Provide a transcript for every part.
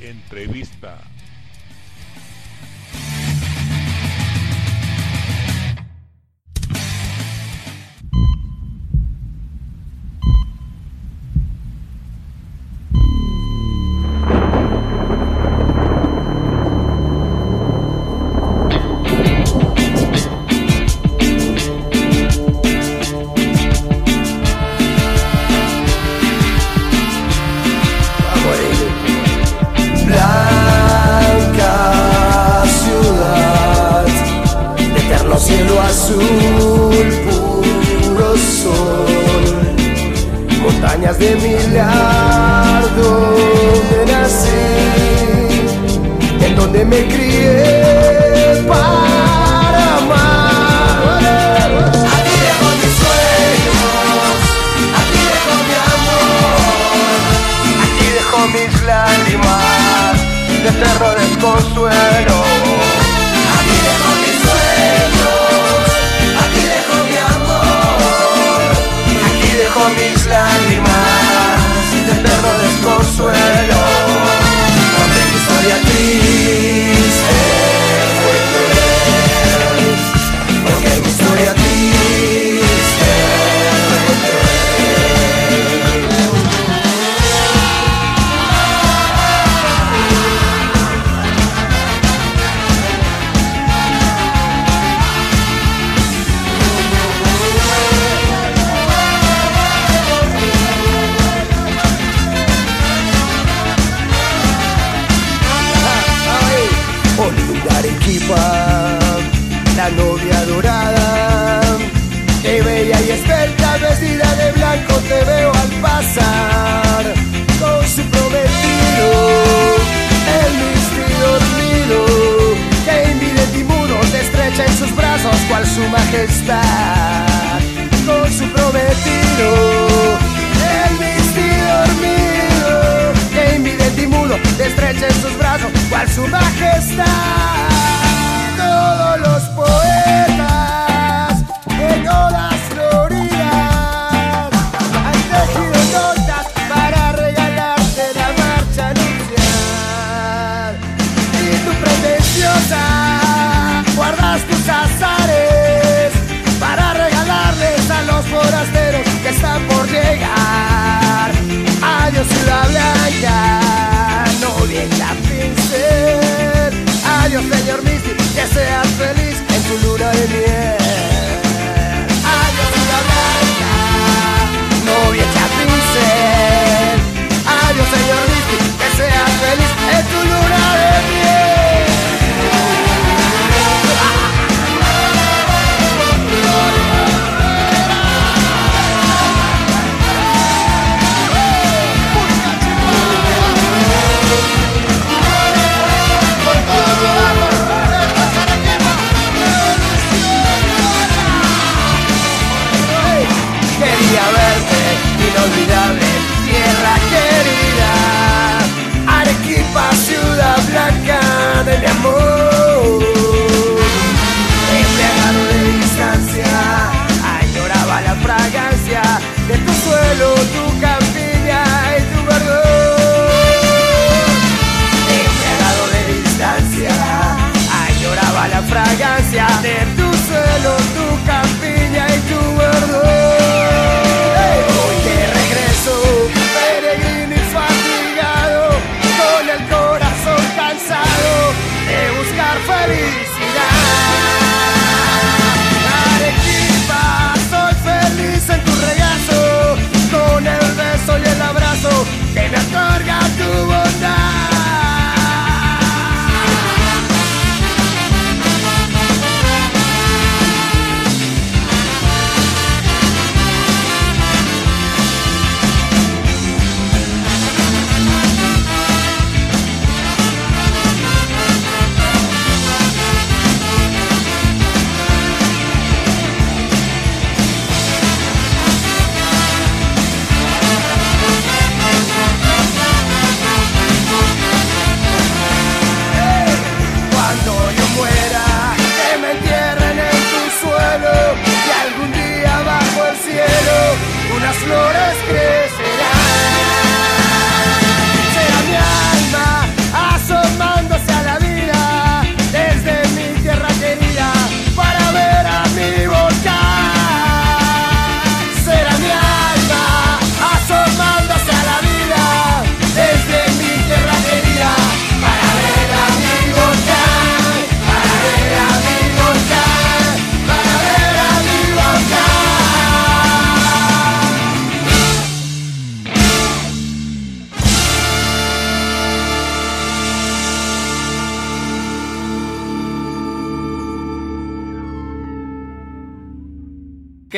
entrevista.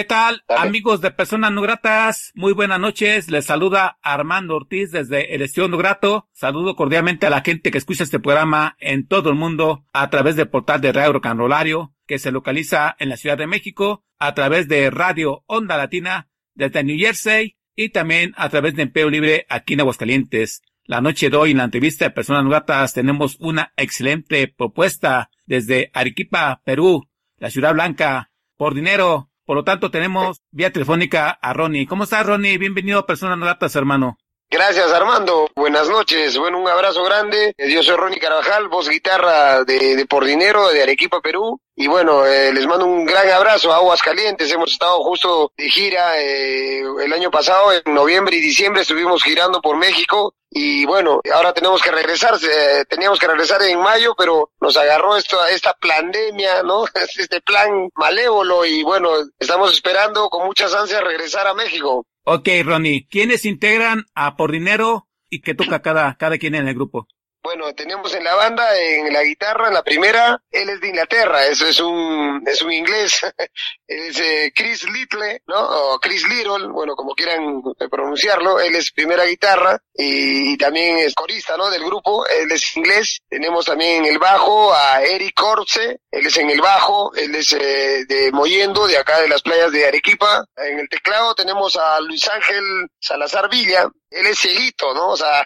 ¿Qué tal, amigos de Personas No Gratas? Muy buenas noches. Les saluda Armando Ortiz desde el Estudio No Grato. Saludo cordialmente a la gente que escucha este programa en todo el mundo a través del portal de Radio Canrolario, que se localiza en la Ciudad de México, a través de Radio Onda Latina desde New Jersey y también a través de Empleo Libre aquí en Aguascalientes. La noche de hoy en la entrevista de Personas No Gratas tenemos una excelente propuesta desde Arequipa, Perú, la Ciudad Blanca, por dinero por lo tanto, tenemos vía telefónica a Ronnie. ¿Cómo estás, Ronnie? Bienvenido a Personas Novatas, hermano. Gracias Armando, buenas noches, bueno un abrazo grande, yo soy Ronnie Carvajal, voz guitarra de, Por Dinero de Arequipa, Perú, y bueno, eh, les mando un gran abrazo a Aguas Calientes, hemos estado justo de gira eh, el año pasado, en noviembre y diciembre estuvimos girando por México, y bueno, ahora tenemos que regresar, eh, teníamos que regresar en mayo, pero nos agarró esto, esta pandemia, ¿no? Este plan malévolo y bueno, estamos esperando con muchas ansias regresar a México. Ok, Ronnie, ¿quiénes integran a Por Dinero y qué toca cada, cada quien en el grupo? Bueno, tenemos en la banda, en la guitarra, en la primera, él es de Inglaterra, eso es un, es un inglés, es eh, Chris Little, ¿no? O Chris Little, bueno, como quieran pronunciarlo, él es primera guitarra y, también es corista, ¿no? Del grupo, él es inglés. Tenemos también en el bajo a Eric Corse, él es en el bajo, él es eh, de Moyendo, de acá de las playas de Arequipa. En el teclado tenemos a Luis Ángel Salazar Villa, él es cieguito, ¿no? O sea,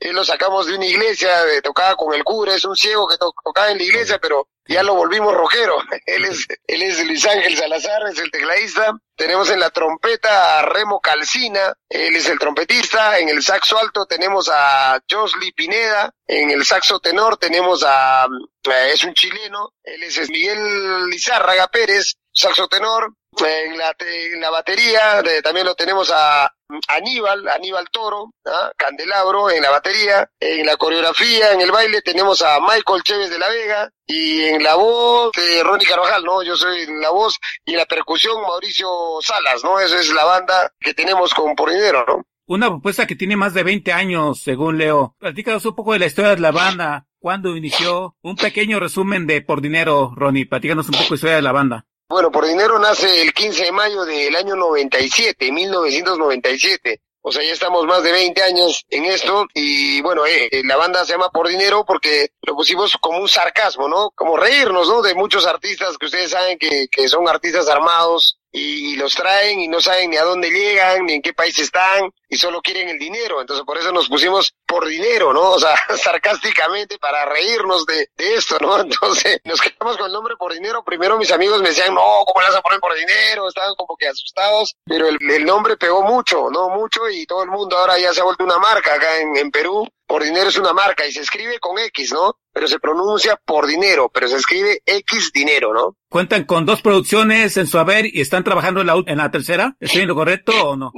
él lo sacamos de una iglesia, tocaba con el cura, es un ciego que tocaba en la iglesia, pero ya lo volvimos rojero. él es, él es Luis Ángel Salazar, es el tecladista. Tenemos en la trompeta a Remo Calcina, él es el trompetista. En el saxo alto tenemos a Josly Pineda. En el saxo tenor tenemos a, eh, es un chileno, él es Miguel Lizárraga Pérez, saxo tenor. En la, en la batería también lo tenemos a Aníbal, Aníbal Toro, ¿ah? Candelabro en la batería, en la coreografía, en el baile tenemos a Michael Chévez de la Vega y en la voz Ronnie Carvajal, ¿no? Yo soy en la voz y en la percusión Mauricio Salas, ¿no? Esa es la banda que tenemos con Por Dinero, ¿no? Una propuesta que tiene más de 20 años, según Leo. Platícanos un poco de la historia de la banda, cuándo inició, un pequeño resumen de Por Dinero, Ronnie. Platícanos un poco de la historia de la banda. Bueno, Por Dinero nace el 15 de mayo del año 97, 1997. O sea, ya estamos más de 20 años en esto y bueno, eh, eh, la banda se llama Por Dinero porque lo pusimos como un sarcasmo, ¿no? Como reírnos, ¿no? De muchos artistas que ustedes saben que, que son artistas armados, y los traen y no saben ni a dónde llegan, ni en qué país están, y solo quieren el dinero. Entonces por eso nos pusimos por dinero, ¿no? O sea, sarcásticamente para reírnos de, de esto, ¿no? Entonces nos quedamos con el nombre por dinero. Primero mis amigos me decían, no, ¿cómo le vas a poner por dinero? Estaban como que asustados, pero el, el nombre pegó mucho, ¿no? Mucho y todo el mundo ahora ya se ha vuelto una marca acá en, en Perú por dinero es una marca y se escribe con X, ¿no? Pero se pronuncia por dinero, pero se escribe X dinero, ¿no? Cuentan con dos producciones en su haber y están trabajando en la, en la tercera. ¿Estoy en lo correcto o no?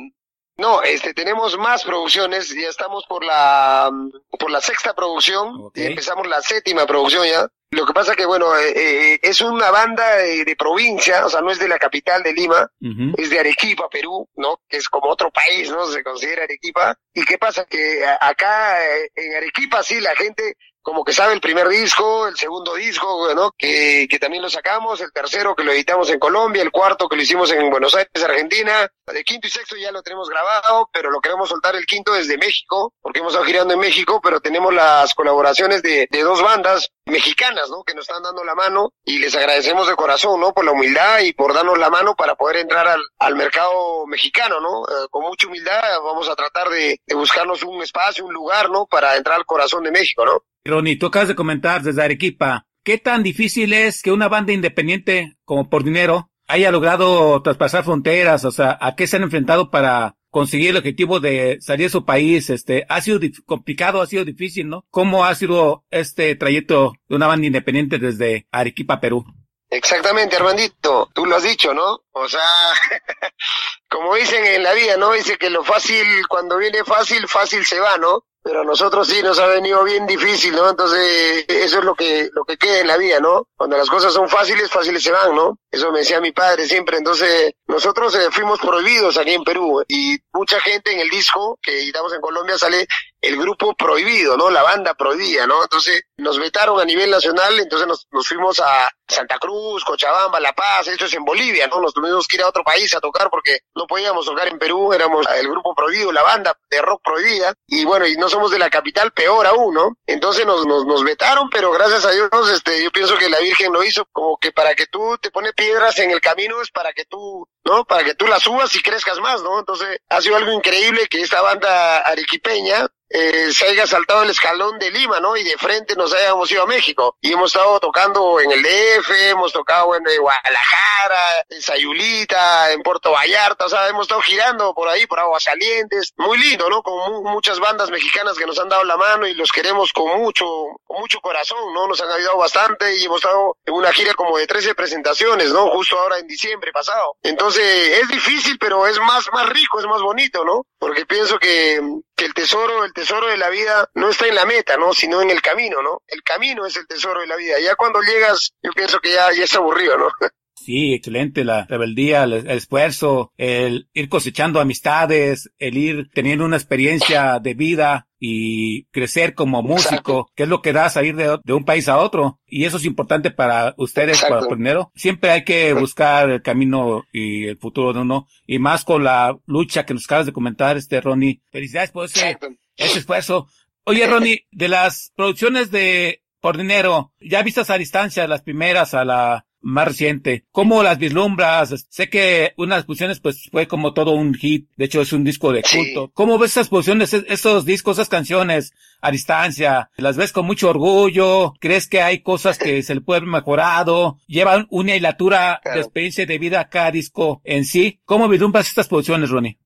No, este, tenemos más producciones, ya estamos por la, por la sexta producción, empezamos la séptima producción ya. Lo que pasa que, bueno, eh, eh, es una banda de, provincia, o sea, no es de la capital de Lima, es de Arequipa, Perú, ¿no? Que es como otro país, ¿no? Se considera Arequipa. ¿Y qué pasa? Que acá eh, en Arequipa sí la gente como que sabe el primer disco, el segundo disco, ¿no? Que, que también lo sacamos, el tercero que lo editamos en Colombia, el cuarto que lo hicimos en Buenos Aires, Argentina, el quinto y sexto ya lo tenemos grabado, pero lo queremos soltar el quinto desde México, porque hemos estado girando en México, pero tenemos las colaboraciones de, de dos bandas mexicanas, ¿no? Que nos están dando la mano y les agradecemos de corazón, ¿no? Por la humildad y por darnos la mano para poder entrar al, al mercado mexicano, ¿no? Eh, con mucha humildad vamos a tratar de, de buscarnos un espacio, un lugar, ¿no? Para entrar al corazón de México, ¿no? Ronnie, tú acabas de comentar desde Arequipa, ¿qué tan difícil es que una banda independiente como por dinero haya logrado traspasar fronteras? O sea, ¿a qué se han enfrentado para conseguir el objetivo de salir de su país? Este, ha sido complicado, ha sido difícil, ¿no? ¿Cómo ha sido este trayecto de una banda independiente desde Arequipa, Perú? Exactamente, Armandito, tú lo has dicho, ¿no? O sea, como dicen en la vida, ¿no? Dice que lo fácil, cuando viene fácil, fácil se va, ¿no? Pero a nosotros sí nos ha venido bien difícil, ¿no? Entonces, eso es lo que, lo que queda en la vida, ¿no? Cuando las cosas son fáciles, fáciles se van, ¿no? Eso me decía mi padre siempre. Entonces, nosotros eh, fuimos prohibidos aquí en Perú y mucha gente en el disco que editamos en Colombia sale el grupo prohibido, ¿no? La banda prohibida, ¿no? Entonces nos vetaron a nivel nacional, entonces nos, nos fuimos a Santa Cruz, Cochabamba, La Paz, esto es en Bolivia, ¿no? Nos tuvimos que ir a otro país a tocar porque no podíamos tocar en Perú, éramos el grupo prohibido, la banda de rock prohibida, y bueno, y no somos de la capital, peor aún, ¿no? Entonces nos, nos, nos vetaron, pero gracias a Dios, este, yo pienso que la Virgen lo hizo como que para que tú te pones piedras en el camino es para que tú, ¿no? Para que tú las subas y crezcas más, ¿no? Entonces ha sido algo increíble que esta banda arequipeña eh, se haya saltado el escalón de Lima, ¿no? Y de frente nos hayamos ido a México. Y hemos estado tocando en el DF, hemos tocado en Guadalajara, en Sayulita, en Puerto Vallarta, o sea, hemos estado girando por ahí, por Aguasalientes. Muy lindo, ¿no? Con muchas bandas mexicanas que nos han dado la mano y los queremos con mucho, con mucho corazón, ¿no? Nos han ayudado bastante y hemos estado en una gira como de 13 presentaciones, ¿no? Justo ahora en diciembre pasado. Entonces, es difícil, pero es más, más rico, es más bonito, ¿no? Porque pienso que, que el tesoro, el tesoro de la vida no está en la meta, ¿no? Sino en el camino, ¿no? El camino es el tesoro de la vida. Ya cuando llegas, yo pienso que ya, ya es aburrido, ¿no? Sí, excelente, la rebeldía, el, esfuerzo, el ir cosechando amistades, el ir teniendo una experiencia de vida y crecer como músico, que es lo que da salir de, de, un país a otro. Y eso es importante para ustedes, Exacto. para primero. Siempre hay que buscar el camino y el futuro de uno, y más con la lucha que nos acabas de comentar, este Ronnie. Felicidades por ese, ese esfuerzo. Oye, Ronnie, de las producciones de Por Dinero, ya vistas a distancia, las primeras a la más reciente. ¿Cómo las vislumbras? Sé que unas posiciones pues fue como todo un hit. De hecho es un disco de culto. Sí. ¿Cómo ves esas posiciones, esos discos, esas canciones a distancia? ¿Las ves con mucho orgullo? ¿Crees que hay cosas que se le pueden haber mejorado? ¿Llevan una hilatura claro. de experiencia de vida a cada disco en sí? ¿Cómo vislumbras estas posiciones, Ronnie?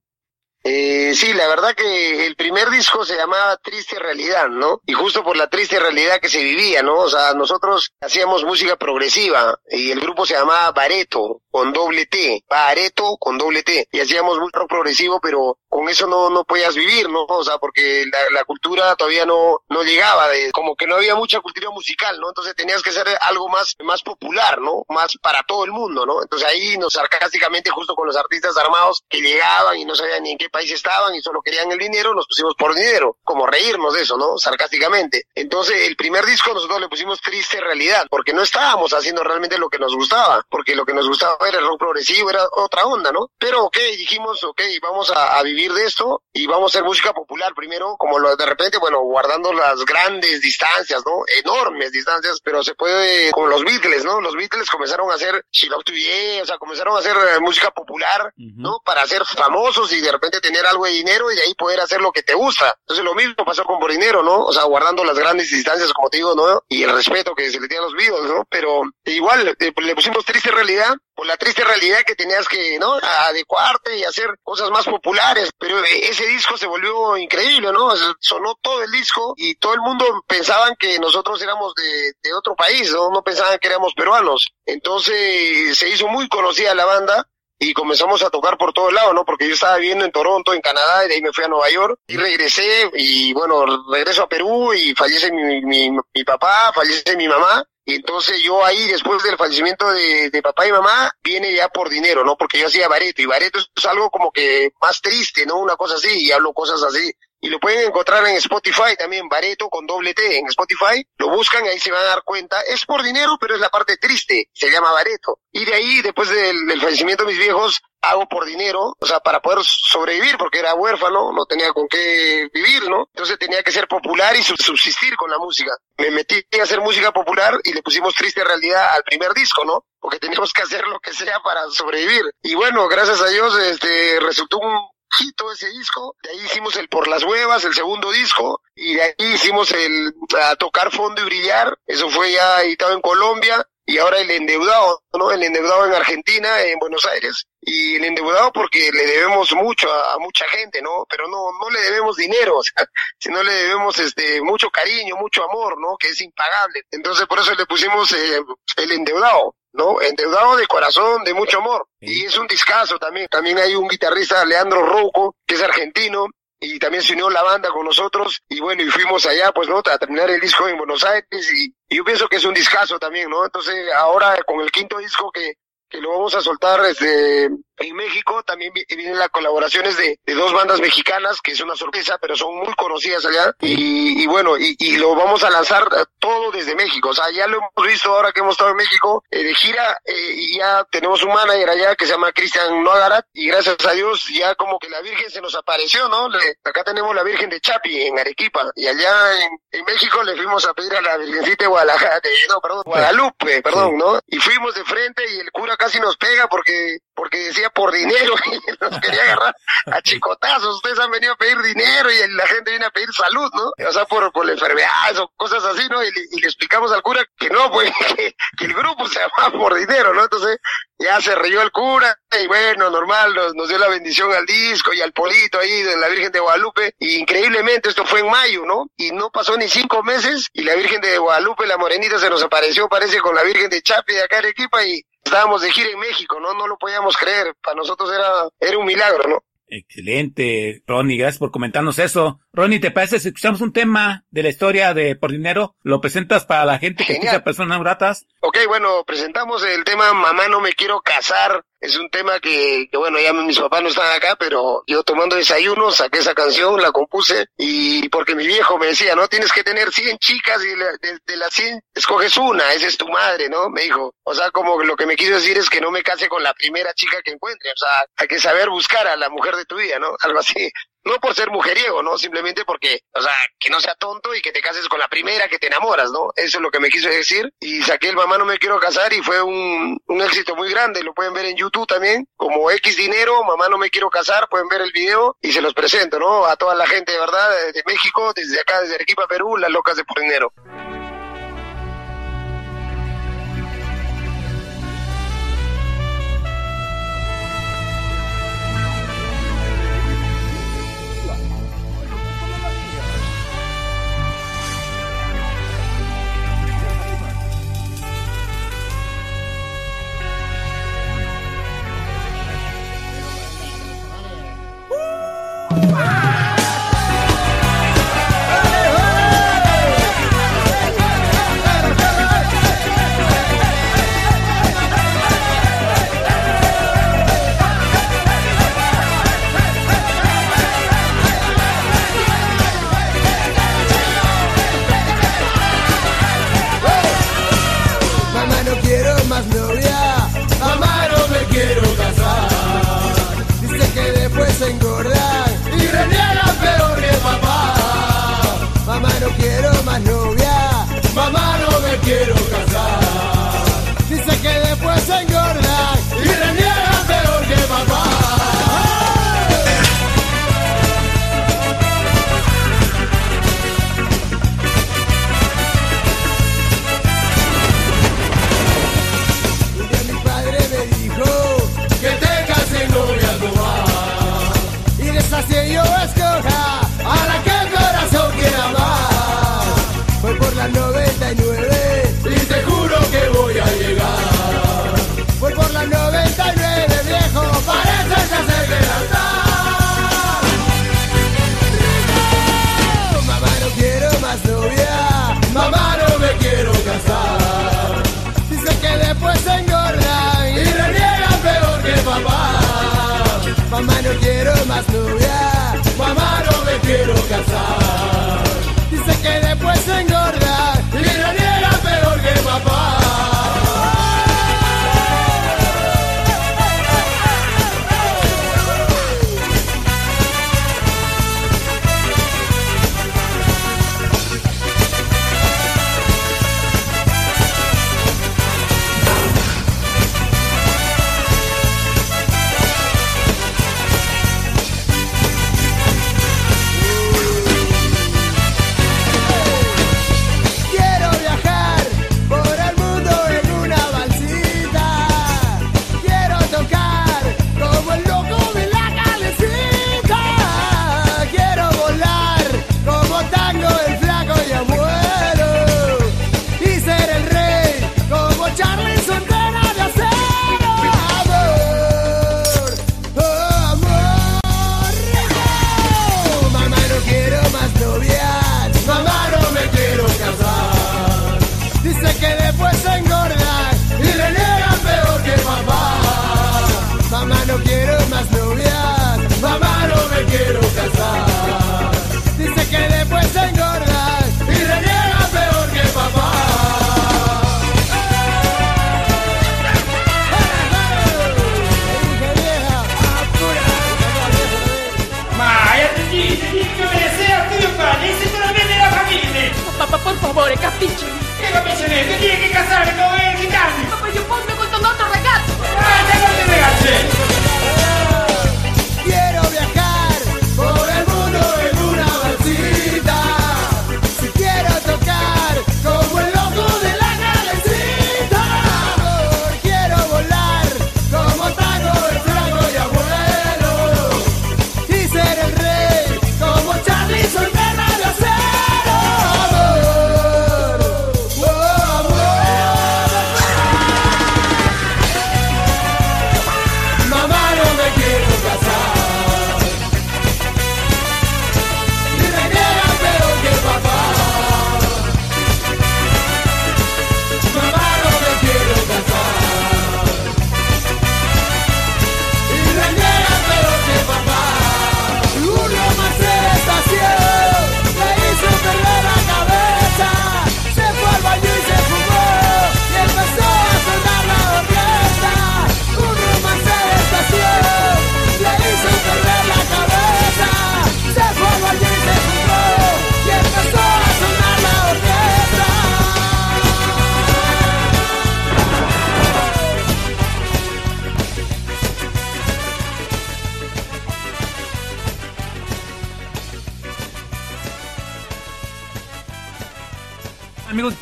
Eh, sí, la verdad que el primer disco se llamaba Triste Realidad, ¿no? Y justo por la triste realidad que se vivía, ¿no? O sea, nosotros hacíamos música progresiva y el grupo se llamaba Bareto, con doble T, Bareto con doble T. Y hacíamos rock progresivo, pero con eso no, no podías vivir, ¿no? O sea, porque la, la cultura todavía no, no llegaba, de, como que no había mucha cultura musical, ¿no? Entonces tenías que ser algo más, más popular, ¿no? Más para todo el mundo, ¿no? Entonces ahí nos sarcásticamente, justo con los artistas armados que llegaban y no sabían ni en qué país estaban y solo querían el dinero, nos pusimos por dinero, como reírnos de eso, ¿no? Sarcásticamente. Entonces, el primer disco nosotros le pusimos triste realidad, porque no estábamos haciendo realmente lo que nos gustaba, porque lo que nos gustaba era el rock progresivo, era otra onda, ¿no? Pero, ok, dijimos, ok, vamos a, a vivir de esto y vamos a hacer música popular primero, como lo, de repente, bueno, guardando las grandes distancias, ¿no? Enormes distancias, pero se puede, como los Beatles, ¿no? Los Beatles comenzaron a hacer She Love to Be, o sea, comenzaron a hacer eh, música popular, uh -huh. ¿no? Para ser famosos y de repente tener algo de dinero y de ahí poder hacer lo que te gusta. Entonces lo mismo pasó con por dinero, ¿no? O sea, guardando las grandes distancias, como te digo, ¿no? Y el respeto que se le tiene a los vivos, ¿no? Pero igual, eh, le pusimos triste realidad por la triste realidad que tenías que, ¿no? Adecuarte y hacer cosas más populares. Pero ese disco se volvió increíble, ¿no? Sonó todo el disco y todo el mundo pensaban que nosotros éramos de, de otro país, ¿no? No pensaban que éramos peruanos. Entonces se hizo muy conocida la banda y comenzamos a tocar por todos lados, ¿no? Porque yo estaba viviendo en Toronto, en Canadá, y de ahí me fui a Nueva York y regresé y bueno, regreso a Perú y fallece mi, mi, mi papá, fallece mi mamá y entonces yo ahí, después del fallecimiento de, de, papá y mamá, viene ya por dinero, ¿no? Porque yo hacía bareto, y bareto es algo como que más triste, ¿no? Una cosa así, y hablo cosas así. Y lo pueden encontrar en Spotify también, bareto con doble T, en Spotify. Lo buscan, ahí se van a dar cuenta. Es por dinero, pero es la parte triste, se llama bareto. Y de ahí, después del, del fallecimiento de mis viejos, hago por dinero, o sea, para poder sobrevivir, porque era huérfano, no tenía con qué vivir, ¿no? Entonces tenía que ser popular y subsistir con la música. Me metí a hacer música popular y le pusimos triste realidad al primer disco, ¿no? Porque teníamos que hacer lo que sea para sobrevivir. Y bueno, gracias a Dios, este, resultó un hito ese disco, de ahí hicimos el Por las Huevas, el segundo disco, y de ahí hicimos el a tocar fondo y brillar, eso fue ya editado en Colombia, y ahora el endeudado, ¿no? El endeudado en Argentina, en Buenos Aires, y el endeudado porque le debemos mucho a, mucha gente, ¿no? Pero no, no le debemos dinero, o sea, sino le debemos este mucho cariño, mucho amor, ¿no? Que es impagable. Entonces por eso le pusimos eh, el endeudado. ¿No? Endeudado de corazón, de mucho amor. Y es un discazo también. También hay un guitarrista, Leandro Rouco, que es argentino, y también se unió la banda con nosotros y bueno, y fuimos allá pues no, a terminar el disco en Buenos Aires y, y yo pienso que es un discazo también, ¿no? Entonces ahora con el quinto disco que, que lo vamos a soltar desde en México. También vienen las colaboraciones de, de, dos bandas mexicanas, que es una sorpresa, pero son muy conocidas allá. Y, y bueno, y, y, lo vamos a lanzar todo desde México. O sea, ya lo hemos visto ahora que hemos estado en México eh, de gira eh, y ya tenemos un manager allá que se llama Cristian Noagarat y gracias a Dios ya como que la Virgen se nos apareció, ¿no? Le, acá tenemos la Virgen de Chapi en Arequipa y allá en, en México le fuimos a pedir a la Virgencita de Guadalajara, de, no, perdón, Guadalupe, perdón, ¿no? Y fuimos de frente y el cura casi nos pega porque porque decía por dinero y nos quería agarrar a chicotazos. Ustedes han venido a pedir dinero y la gente viene a pedir salud, ¿no? O sea, por, por la enfermedad o cosas así, ¿no? Y, y, le explicamos al cura que no, pues, que, que el grupo se llamaba por dinero, ¿no? Entonces ya se rió el cura y bueno, normal, nos, dio la bendición al disco y al polito ahí de la Virgen de Guadalupe. Y increíblemente esto fue en mayo, ¿no? Y no pasó ni cinco meses y la Virgen de Guadalupe, la morenita, se nos apareció, parece, con la Virgen de Chapi de acá en Arequipa y estábamos de gira en México, ¿no? No lo podíamos creer. Para nosotros era, era un milagro, ¿no? Excelente, Ronnie, gracias por comentarnos eso. Ronnie, ¿te parece si escuchamos un tema de la historia de Por Dinero? ¿Lo presentas para la gente que escucha personas gratas? Ok, bueno, presentamos el tema Mamá no me quiero casar. Es un tema que, que, bueno, ya mis papás no están acá, pero yo tomando desayuno saqué esa canción, la compuse y porque mi viejo me decía, no, tienes que tener 100 chicas y de, de las 100 escoges una, esa es tu madre, ¿no? Me dijo. O sea, como lo que me quiso decir es que no me case con la primera chica que encuentre, o sea, hay que saber buscar a la mujer de tu vida, ¿no? Algo así no por ser mujeriego, ¿no? Simplemente porque, o sea, que no sea tonto y que te cases con la primera que te enamoras, ¿no? Eso es lo que me quiso decir. Y saqué el Mamá no me quiero casar y fue un, un éxito muy grande. Lo pueden ver en YouTube también, como X Dinero, Mamá no me quiero casar, pueden ver el video y se los presento, ¿no? A toda la gente, de verdad, de México, desde acá, desde Arequipa, Perú, las locas de por dinero.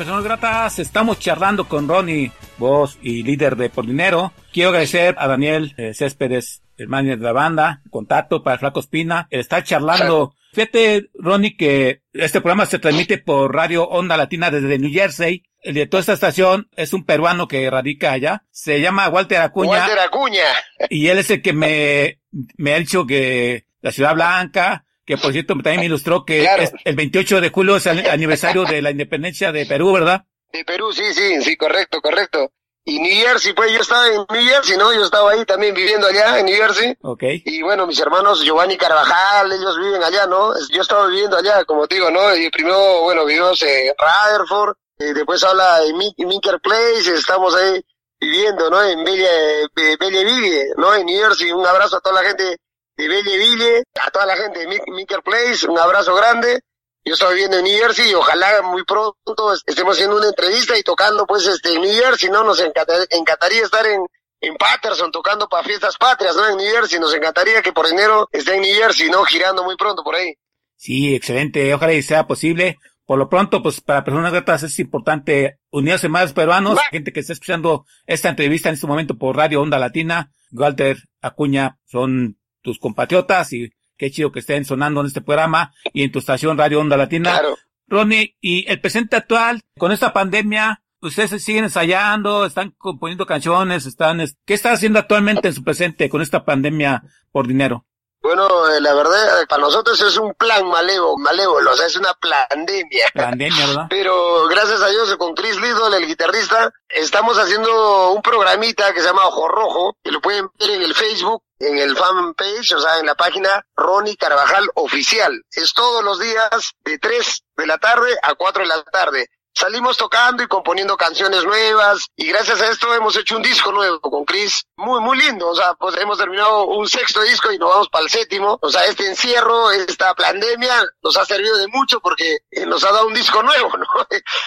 Personas gratas, estamos charlando con Ronnie, voz y líder de Por Dinero. Quiero agradecer a Daniel eh, Céspedes, el manager de la banda, contacto para Flaco Espina, el estar charlando. Fíjate, Ronnie, que este programa se transmite por Radio Onda Latina desde New Jersey. El director de esta estación es un peruano que radica allá. Se llama Walter Acuña. Walter Acuña. Y él es el que me, me ha dicho que la Ciudad Blanca, que por cierto también me ilustró que Claro. es- el 28 de julio es el aniversario de la independencia de Perú, ¿verdad? De Perú, sí, sí, sí, correcto, correcto. Y New Jersey, pues yo estaba en New Jersey, ¿no? Yo estaba ahí también viviendo allá en New Jersey. Ok. Y bueno, mis hermanos Giovanni Carvajal, ellos viven allá, ¿no? Yo estaba viviendo allá, como te digo, ¿no? Y primero, bueno, vivimos en Rutherford, y después habla Mi- Minker Place, estamos ahí viviendo, ¿no? En Belle, Be- Belleville, ¿no? En New Jersey, un abrazo a toda la gente de Belleville, a toda la gente de Minker Place, un abrazo grande. Yo estoy viviendo en New Jersey y ojalá muy pronto est- estemos haciendo una entrevista y tocando pues este en New Jersey, ¿no? Nos encanta- encantaría estar en, en Patterson tocando para fiestas patrias, ¿no? En New Jersey. Nos encantaría que por enero esté en New Jersey, ¿no? Girando muy pronto por ahí. Sí, excelente. Ojalá y sea posible. Por lo pronto, pues para personas gratas es importante unirse más peruanos, gente que está escuchando esta entrevista en este momento por Radio Onda Latina. Walter Acuña son tus compatriotas y qué chido que estén sonando en este programa y en tu estación Radio Onda Latina. Claro. Ronnie, y el presente actual, con esta pandemia, ustedes se siguen ensayando, están componiendo canciones, están, es- ¿qué está haciendo actualmente en su presente con esta pandemia por dinero? Bueno, eh, la verdad, para nosotros es un plan malévolo, malévolo, o sea, es una pandemia. Pandemia, ¿verdad? Pero gracias a Dios, con Chris Lidl, el guitarrista, estamos haciendo un programita que se llama Ojo Rojo, que lo pueden ver en el Facebook, en el fanpage, o sea, en la página Ronnie Carvajal Oficial. Es todos los días de 3 de la tarde a 4 de la tarde. Salimos tocando y componiendo canciones nuevas y gracias a esto hemos hecho un disco nuevo con Chris, muy muy lindo, o sea, pues hemos terminado un sexto disco y nos vamos para el séptimo, o sea, este encierro, esta pandemia nos ha servido de mucho porque eh, nos ha dado un disco nuevo, ¿no?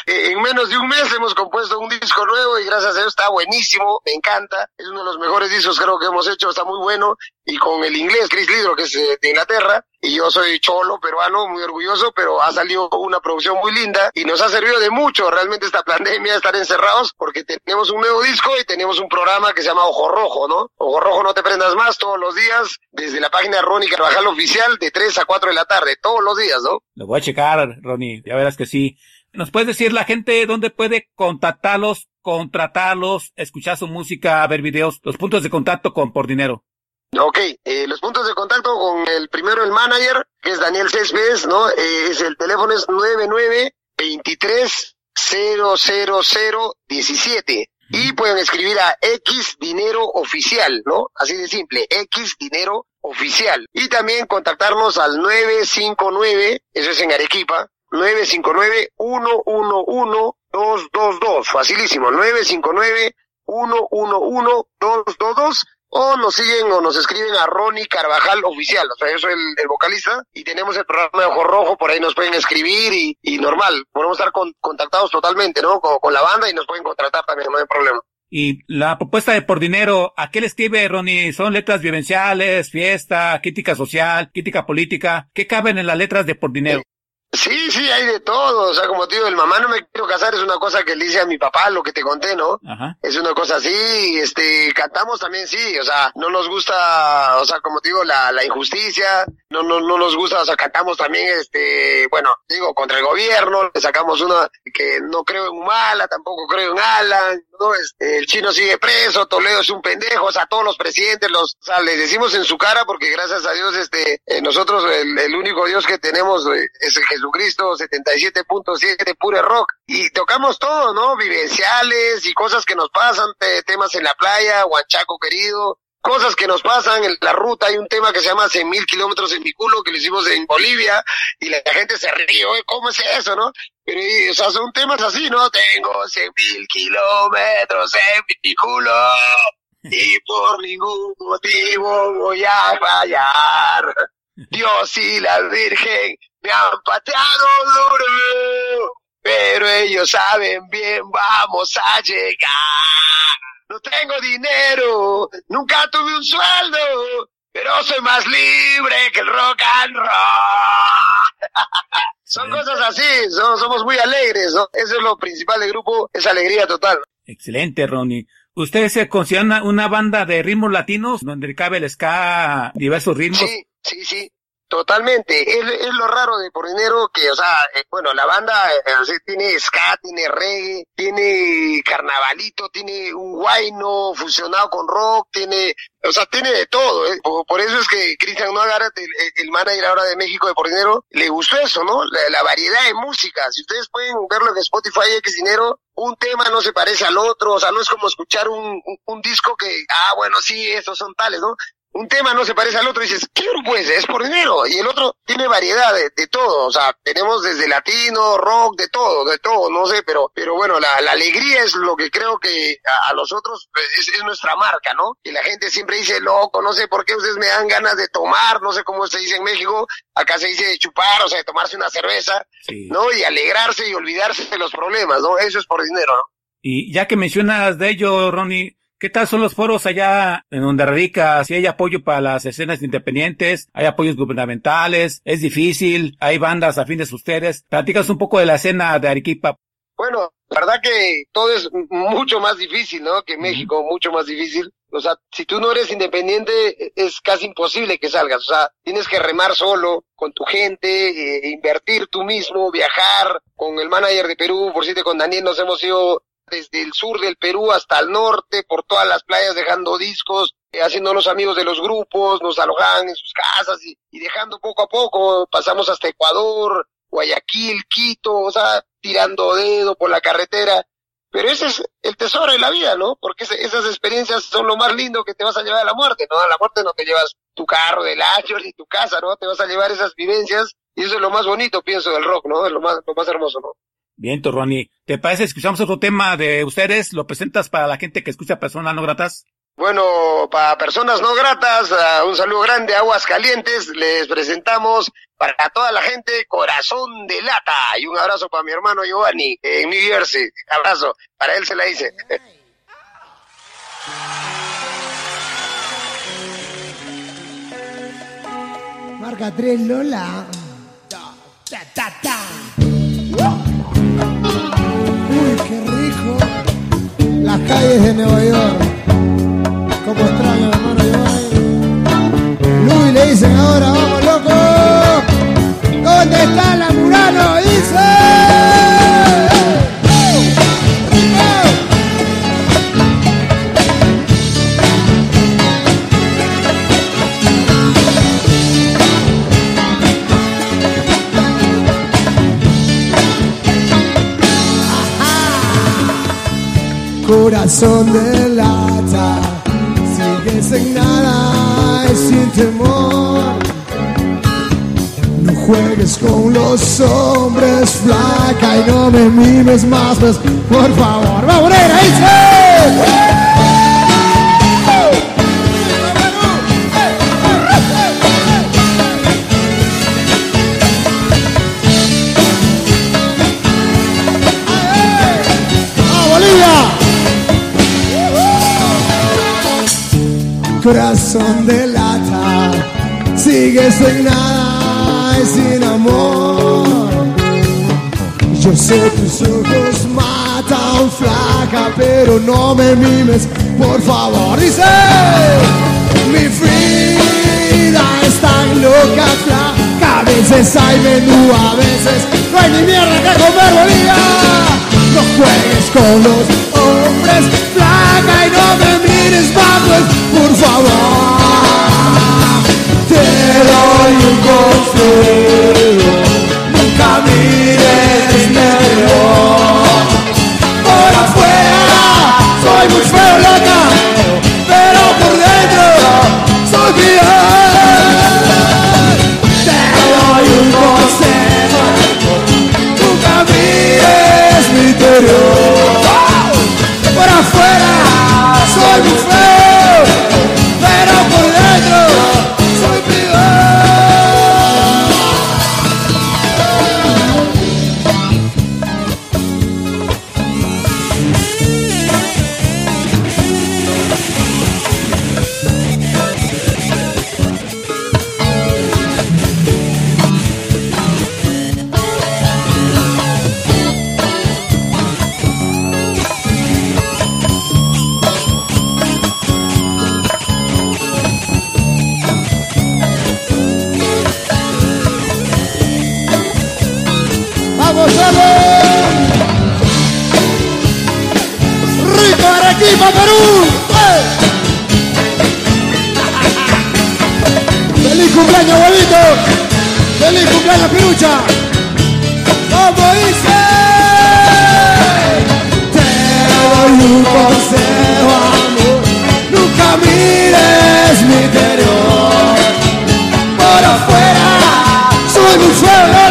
Eh, en menos de un mes hemos compuesto un disco nuevo y gracias a eso está buenísimo, me encanta, es uno de los mejores discos creo que hemos hecho, está muy bueno y con el inglés Chris Lidro que es eh, de Inglaterra y yo soy cholo peruano, muy orgulloso, pero ha salido una producción muy linda y nos ha servido de mucho realmente esta pandemia, estar encerrados, porque tenemos un nuevo disco y tenemos un programa que se llama Ojo Rojo, ¿no? Ojo Rojo no te prendas más todos los días, desde la página de Ronnie Carvajal Oficial, de 3 a 4 de la tarde, todos los días, ¿no? Lo voy a checar, Ronnie, ya verás que sí. ¿Nos puedes decir la gente dónde puede contactarlos, contratarlos, escuchar su música, ver videos, los puntos de contacto con Por Dinero? Ok, eh, los puntos de contacto con el primero, el manager, que es Daniel Céspedes, ¿no? Eh, es el teléfono es 99 23 00017 y pueden escribir a X Dinero Oficial, ¿no? Así de simple, X Dinero Oficial. Y también contactarnos al 959, eso es en Arequipa, 959-111-222, facilísimo, 959 111-222 o nos siguen o nos escriben a Ronnie Carvajal Oficial, o sea, yo soy el, vocalista y tenemos el programa de Ojo Rojo, por ahí nos pueden escribir y, normal, podemos estar con- contactados totalmente, ¿no? Con, la banda y nos pueden contratar también, no hay problema. Y la propuesta de Por Dinero, ¿a qué le escribe, Ronnie? ¿Son letras vivenciales, fiesta, crítica social, crítica política? ¿Qué caben en las letras de Por Dinero? Sí, hay de todo, o sea, como te digo, el mamá no me quiero casar es una cosa que le dice a mi papá, lo que te conté, ¿no? Ajá. Es una cosa así, este, cantamos también sí, o sea, no nos gusta, o sea, como te digo, la, la injusticia, no, no, no nos gusta, o sea, cantamos también, este, bueno, digo, contra el gobierno, le sacamos una que no creo en Humala, tampoco creo en Alan, el chino sigue preso, Toledo es un pendejo, o sea, todos los presidentes, los, les decimos en su cara porque gracias a Dios, este, eh, nosotros, el, único Dios que tenemos eh, es el Jesucristo 77.7 pure rock y tocamos todo, ¿no? Vivenciales y cosas que nos pasan, te- temas en la playa, Huanchaco querido, cosas que nos pasan en la ruta. Hay un tema que se llama 100 mil kilómetros en mi culo que lo hicimos en Bolivia y la gente se ríe, "Oye, ¿cómo es eso, no? Pero, y, o sea, son temas así, ¿no? Tengo 100 mil kilómetros en mi culo y por ningún motivo voy a fallar. Dios y la Virgen me han pateado duro, pero ellos saben bien, vamos a llegar. No tengo dinero, nunca tuve un sueldo, pero soy más libre que el rock and roll. Son cosas así, somos muy alegres, ¿no? Eso es lo principal del grupo, es alegría total. Excelente, Ronnie. ¿Ustedes se consideran una, una banda de ritmos latinos donde cabe el ska, diversos ritmos? Sí, sí, sí, totalmente. Es, es lo raro de Por Dinero que, o sea, eh, bueno, la banda eh, tiene ska, tiene reggae, tiene carnavalito, tiene un guayno fusionado con rock, tiene, o sea, tiene de todo. ¿eh? Por, eso es que Cristian Noagarat, el, el- el manager ahora de México de Por Dinero, le gustó eso, ¿no? La, la variedad de música. Si ustedes pueden verlo en Spotify X Dinero, un tema no se parece al otro, o sea, no es como escuchar un, un, un disco que, ah, bueno, sí, estos son tales, ¿no? Un tema no se parece al otro dices, ¿qué grupo es? Es por dinero. Y el otro tiene variedad de, de todo. O sea, tenemos desde latino, rock, de todo, de todo, no sé, pero, pero bueno, la, la alegría es lo que creo que a, a los otros pues, es, es nuestra marca, ¿no? Y la gente siempre dice, loco, no sé por qué ustedes me dan ganas de tomar, no sé cómo se dice en México, acá se dice de chupar, o sea, de tomarse una cerveza, Sí. ¿no? Y alegrarse y olvidarse de los problemas, ¿no? Eso es por dinero, ¿no? Y ya que mencionas de ello, Ronnie, ¿qué tal son los foros allá en donde radica? Si hay apoyo para las escenas independientes, hay apoyos gubernamentales, es difícil, hay bandas afines a ustedes. Platicas un poco de la escena de Arequipa. Bueno, la verdad que todo es mucho más difícil, ¿no? Que México, mucho más difícil. O sea, si tú no eres independiente, es casi imposible que salgas. O sea, tienes que remar solo con tu gente, eh, invertir tú mismo, viajar con el manager de Perú. Por cierto, con Daniel nos hemos ido desde el sur del Perú hasta el norte, por todas las playas dejando discos, eh, haciéndonos amigos de los grupos, nos alojaban en sus casas y, y dejando poco a poco. Pasamos hasta Ecuador, Guayaquil, Quito, o sea, tirando dedo por la carretera. Pero ese es el tesoro de la vida, ¿no? Porque esas experiencias son lo más lindo que te vas a llevar a la muerte, ¿no? A la muerte no te llevas tu carro del año ni tu casa, ¿no? Te vas a llevar esas vivencias y eso es lo más bonito, pienso, del rock, ¿no? Es lo más, lo más hermoso, ¿no? Bien, Ronnie. ¿Te parece si escuchamos otro tema de ustedes? ¿Lo presentas para la gente que escucha personas no gratas? Bueno, para personas no gratas, ah, un saludo grande a Aguas Calientes, les presentamos para toda la gente Corazón de Lata y un abrazo para mi hermano Giovanni en New Jersey. Abrazo, para él se la hice. Marca 3 Lola. Ta, ta, ta. Las calles de Nueva York. Como extraño, hermano Giovanni. Luis le dicen ahora, vamos loco. ¿Dónde está la Murano? Dice. Corazón de lata, sigues en nada y sin temor. No juegues con los hombres, flaca, y no me mimes más, pues, por favor. ¡Vamos, negra! ¡Dice! Corazón de lata, sigue sin nada y sin amor. Yo sé tus ojos matan flaca, pero no me mimes, por favor. Dice, mi vida es tan loca, flaca, a veces hay menú, a veces no hay ni mierda que comer, bolilla. No juegues con los hombres, no mires, vamos, por favor. Te doy un consejo, nunca mires interior. Por afuera soy muy feo, loca, pero por dentro soy bien. Te doy un consejo, nunca mires mi interior. Cumpleaños, abuelito! ¡Feliz cumpleaños, Pirucha! ¿Cómo dice? Te doy un consejo, amor Nunca mires mi interior Por afuera soy muy feo,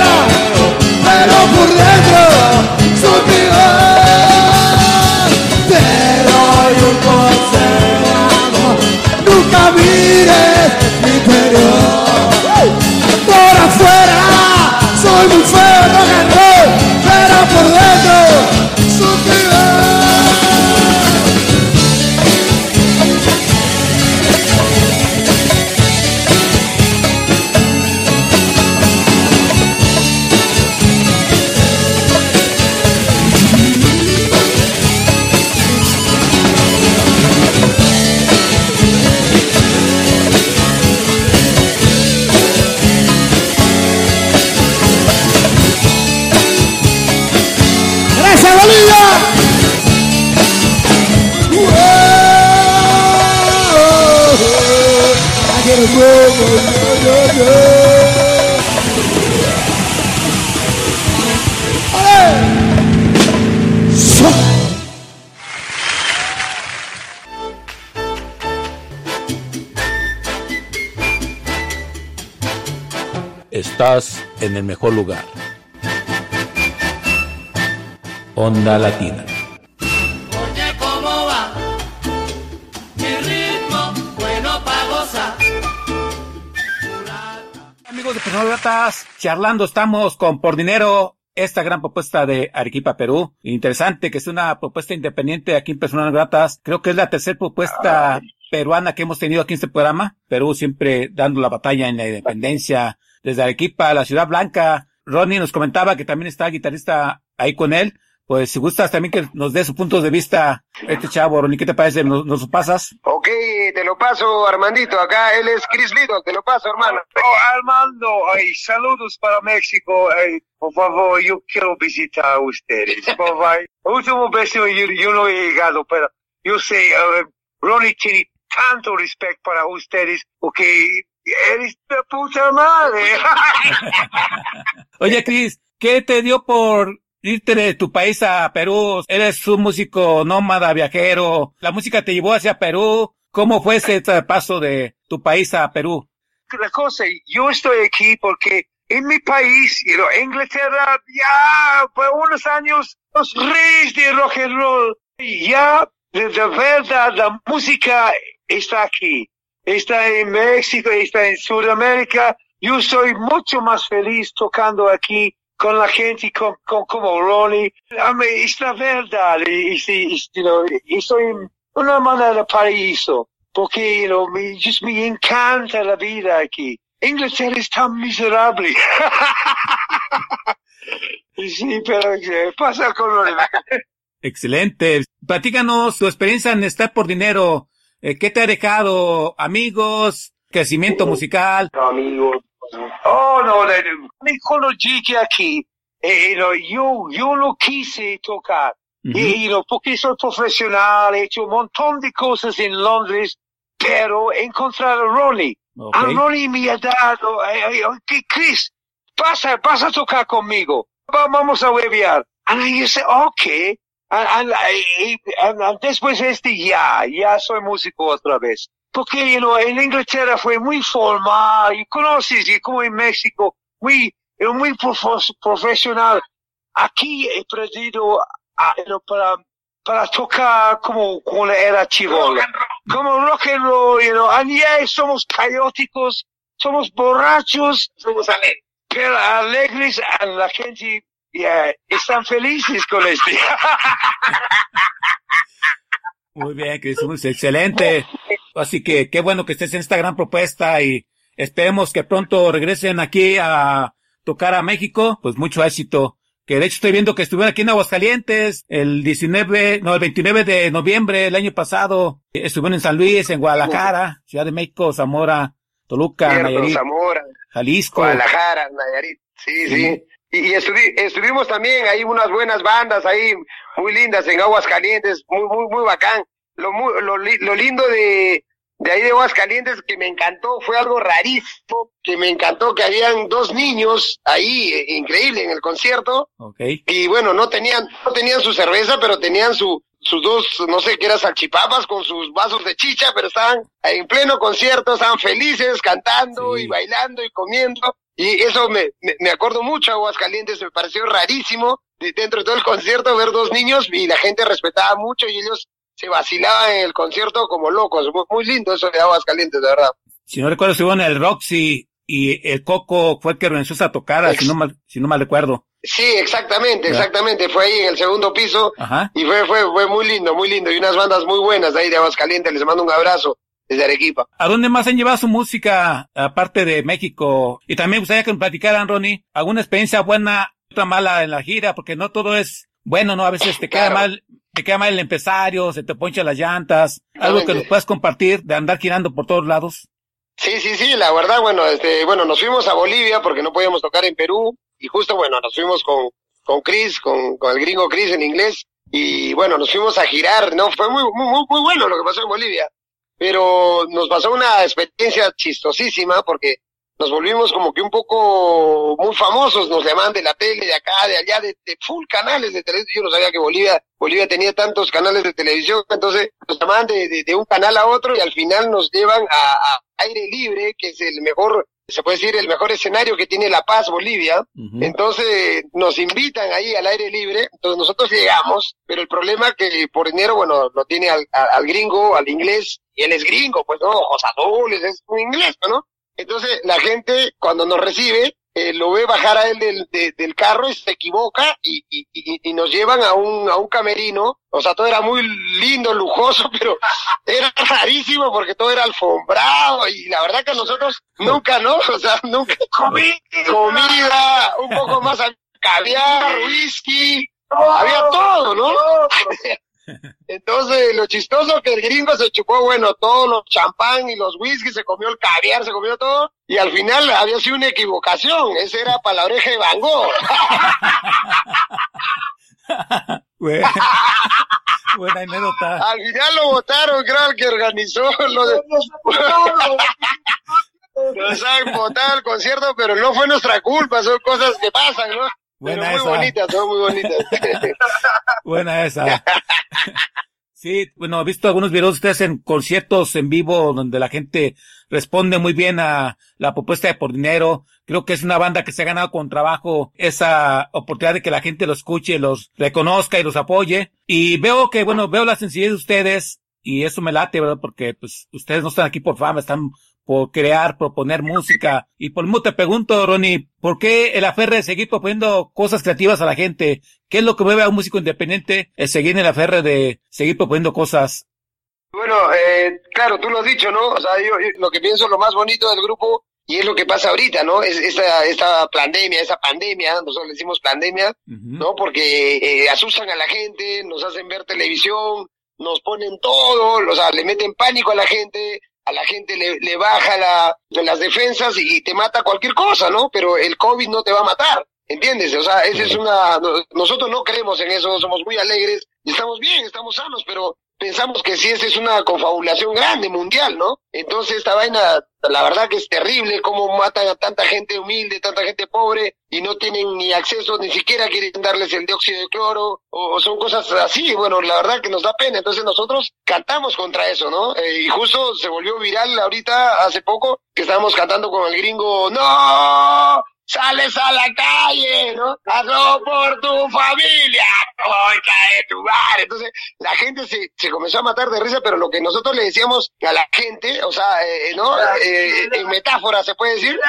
en el mejor lugar. Onda Latina. Oye, ¿cómo va? Mi ritmo, bueno para gozar. Amigos de Personas Gratas, charlando estamos con Por Dinero, esta gran propuesta de Arequipa, Perú. Interesante que es una propuesta independiente aquí en Personas Gratas. Creo que es la tercera propuesta peruana que hemos tenido aquí en este programa. Perú siempre dando la batalla en la independencia desde Arequipa, la Ciudad Blanca. Ronnie nos comentaba que también está el guitarrista ahí con él. Pues si gustas también que nos dé su punto de vista este chavo, Ronnie, ¿qué te parece? ¿Nos, nos lo pasas? Ok, te lo paso, Armandito. Acá él es Chris Little, te lo paso, hermano. Oh, Armando, ay, saludos para México. ay, por favor, yo quiero visitar a ustedes. Por favor, último beso, yo, yo no he llegado, pero yo sé, eh, Ronnie tiene tanto respeto para ustedes porque eres de puta madre. Oye, Cris, ¿qué te dio por irte de tu país a Perú? Eres un músico nómada, viajero. La música te llevó hacia Perú. ¿Cómo fue ese paso de tu país a Perú? La cosa, yo estoy aquí porque en mi país, know, Inglaterra, ya por unos años, los reyes de rock and roll, ya de verdad la música está aquí. Está en México, está en Sudamérica. Yo soy mucho más feliz tocando aquí con la gente con, con, como Ronnie. Es la verdad. Y, y, y, know, y soy una manera paraíso. porque you know, me, just me encanta la vida aquí. Inglaterra es tan miserable. sí, pero pasa con demás. Excelente. Platícanos tu experiencia en estar por dinero. Eh, ¿Qué te ha dejado? Amigos, crecimiento musical. amigos. Oh, no, me cuando llegué aquí, eh, know, yo, yo no quise tocar. Ujú. Y, know, porque soy profesional, he hecho un montón de cosas en Londres, pero he encontrado a Ronnie. Ok. A Ronnie me ha dado, eh, eh, que Chris, pasa, vas a tocar conmigo. Va- Vamos a huevear. And I said, okay. And, and, eh, and- and después este, ya, ya soy músico otra vez. Porque, you know, en Inglaterra fue muy formal, y conoces, y como en México, muy, eh, muy profo- profesional. Aquí he perdido ah, you know, para, para tocar como cuando era chivolo. Como rock and roll, you know, and yeah, somos caóticos, somos borrachos, somos alegres, pero alegres, y la gente, yeah, están felices con este. Muy bien, Chris, excelente. Así que qué bueno que estés en esta gran propuesta y esperemos que pronto regresen aquí a tocar a México. Pues mucho éxito. Que de hecho estoy viendo que estuvieron aquí en Aguascalientes el 19, no, el 29 de noviembre del año pasado. Estuvieron en San Luis, en Guadalajara, Ciudad de México, Zamora, Toluca, Cierto, Nayarit, Zamora, Jalisco. Guadalajara, Nayarit. Sí, sí. Y, y estuvi- estuvimos también ahí unas buenas bandas ahí muy lindas en Aguascalientes, muy, muy, muy bacán. Lo, muy- lo, lo lindo de, de ahí de Aguascalientes que me encantó fue algo rarísimo, que me encantó que habían dos niños ahí, eh, increíble, en el concierto. Ok. y bueno, no tenían, no tenían su cerveza, pero tenían su, sus dos, no sé qué era, salchipapas con sus vasos de chicha, pero estaban en pleno concierto, estaban felices, cantando Sí. y bailando y comiendo. Y eso me, me, me acuerdo mucho, Aguascalientes, me pareció rarísimo, de- dentro de todo el concierto, ver dos niños y la gente respetaba mucho y ellos se vacilaban en el concierto como locos. Muy, muy lindo eso de Aguascalientes, de verdad. Si no recuerdo, estuvieron en el Roxy y el Coco fue el que organizó esa tocada, si no mal, si no mal recuerdo. Sí, exactamente, exactamente. Fue ahí en el segundo piso Ajá. Y fue, fue, fue muy lindo, muy lindo. Y unas bandas muy buenas de ahí de Aguascalientes. Les mando un abrazo desde Arequipa. ¿A dónde más han llevado su música, aparte de México? Y también gustaría que me platicaran, Ronnie, alguna experiencia buena, otra mala en la gira, porque no todo es bueno, ¿no? A veces te queda Claro. mal, te queda mal el empresario, se te ponchan las llantas, algo que nos puedas compartir de andar girando por todos lados. Sí, sí, sí, la verdad, bueno, este, bueno, nos fuimos a Bolivia porque no podíamos tocar en Perú. Y justo, bueno, nos fuimos con, con Chris, con, con el gringo Chris en inglés. Y bueno, nos fuimos a girar, ¿no? Fue muy, muy, muy, muy bueno lo que pasó en Bolivia. Pero nos pasó una experiencia chistosísima porque nos volvimos como que un poco muy famosos, nos llamaban de la tele, de acá, de allá, de, de full canales de televisión. Yo no sabía que Bolivia, Bolivia tenía tantos canales de televisión, entonces nos llamaban de, de, de un canal a otro y al final nos llevan a, a aire libre, que es el mejor, se puede decir, el mejor escenario que tiene La Paz, Bolivia. Entonces nos invitan ahí al aire libre, entonces nosotros llegamos, pero el problema que por dinero, bueno, lo tiene al, al gringo, al inglés, y él es gringo, pues no, ojos azules, es un inglés, ¿no? Entonces la gente cuando nos recibe, eh, lo ve bajar a él del, de- del carro y se equivoca y, y, y, y nos llevan a un, a un camerino, o sea, todo era muy lindo, lujoso, pero era rarísimo porque todo era alfombrado y la verdad que nosotros nunca, ¿no? O sea, nunca comida, comida, un poco más caviar, whisky, había todo, ¿no? Entonces, lo chistoso que el gringo se chupó, bueno, todos los champán y los whisky, se comió el caviar, se comió todo, y al final había sido una equivocación, ese era para la oreja de Van Gogh. Bue- Buena anécdota. Al final lo votaron, creo, el que organizó lo de... Nos han votado el concierto, pero no fue nuestra culpa, son cosas que pasan, ¿no? Pero Buena muy esa. bonitas, son muy bonitas. Buena esa. Sí, bueno, he visto algunos videos de ustedes en conciertos en vivo donde la gente responde muy bien a la propuesta de por dinero. Creo que es una banda que se ha ganado con trabajo esa oportunidad de que la gente los escuche, los reconozca y los apoye. Y veo que, bueno, veo la sencillez de ustedes y eso me late, ¿verdad? Porque pues ustedes no están aquí por fama, están por crear, proponer música. Y por mismo te pregunto, Ronnie, ¿por qué el aferre de seguir proponiendo cosas creativas a la gente? ¿Qué es lo que mueve a un músico independiente? El seguir en el aferre de seguir proponiendo cosas. Bueno, eh, claro, tú lo has dicho, ¿no? O sea, yo, yo lo que pienso lo más bonito del grupo y es lo que pasa ahorita, ¿no? Es esta, esta pandemia, esa pandemia, nosotros le decimos pandemia, ¿no? Porque eh, asustan a la gente, nos hacen ver televisión, nos ponen todo, o sea, le meten pánico a la gente, a la gente le, le baja la, las defensas y, te mata cualquier cosa, ¿no? Pero el COVID no te va a matar, ¿entiendes? O sea, esa es una, no- nosotros no creemos en eso, somos muy alegres, y estamos bien, estamos sanos, pero pensamos que sí, esta es una confabulación grande, mundial, ¿no? Entonces esta vaina, la verdad que es terrible, cómo matan a tanta gente humilde, tanta gente pobre, y no tienen ni acceso, ni siquiera quieren darles el dióxido de cloro, o, son cosas así, bueno, la verdad que nos da pena, entonces nosotros cantamos contra eso, ¿no? Eh, y justo se volvió viral ahorita, hace poco, que estábamos cantando con el gringo, ¡No! Sales a la calle, ¿no? Hazlo por tu familia, hoy cae tu bar. Entonces, la gente se, se comenzó a matar de risa, pero lo que nosotros le decíamos a la gente, o sea, eh, ¿no? Eh, en metáfora se puede decir,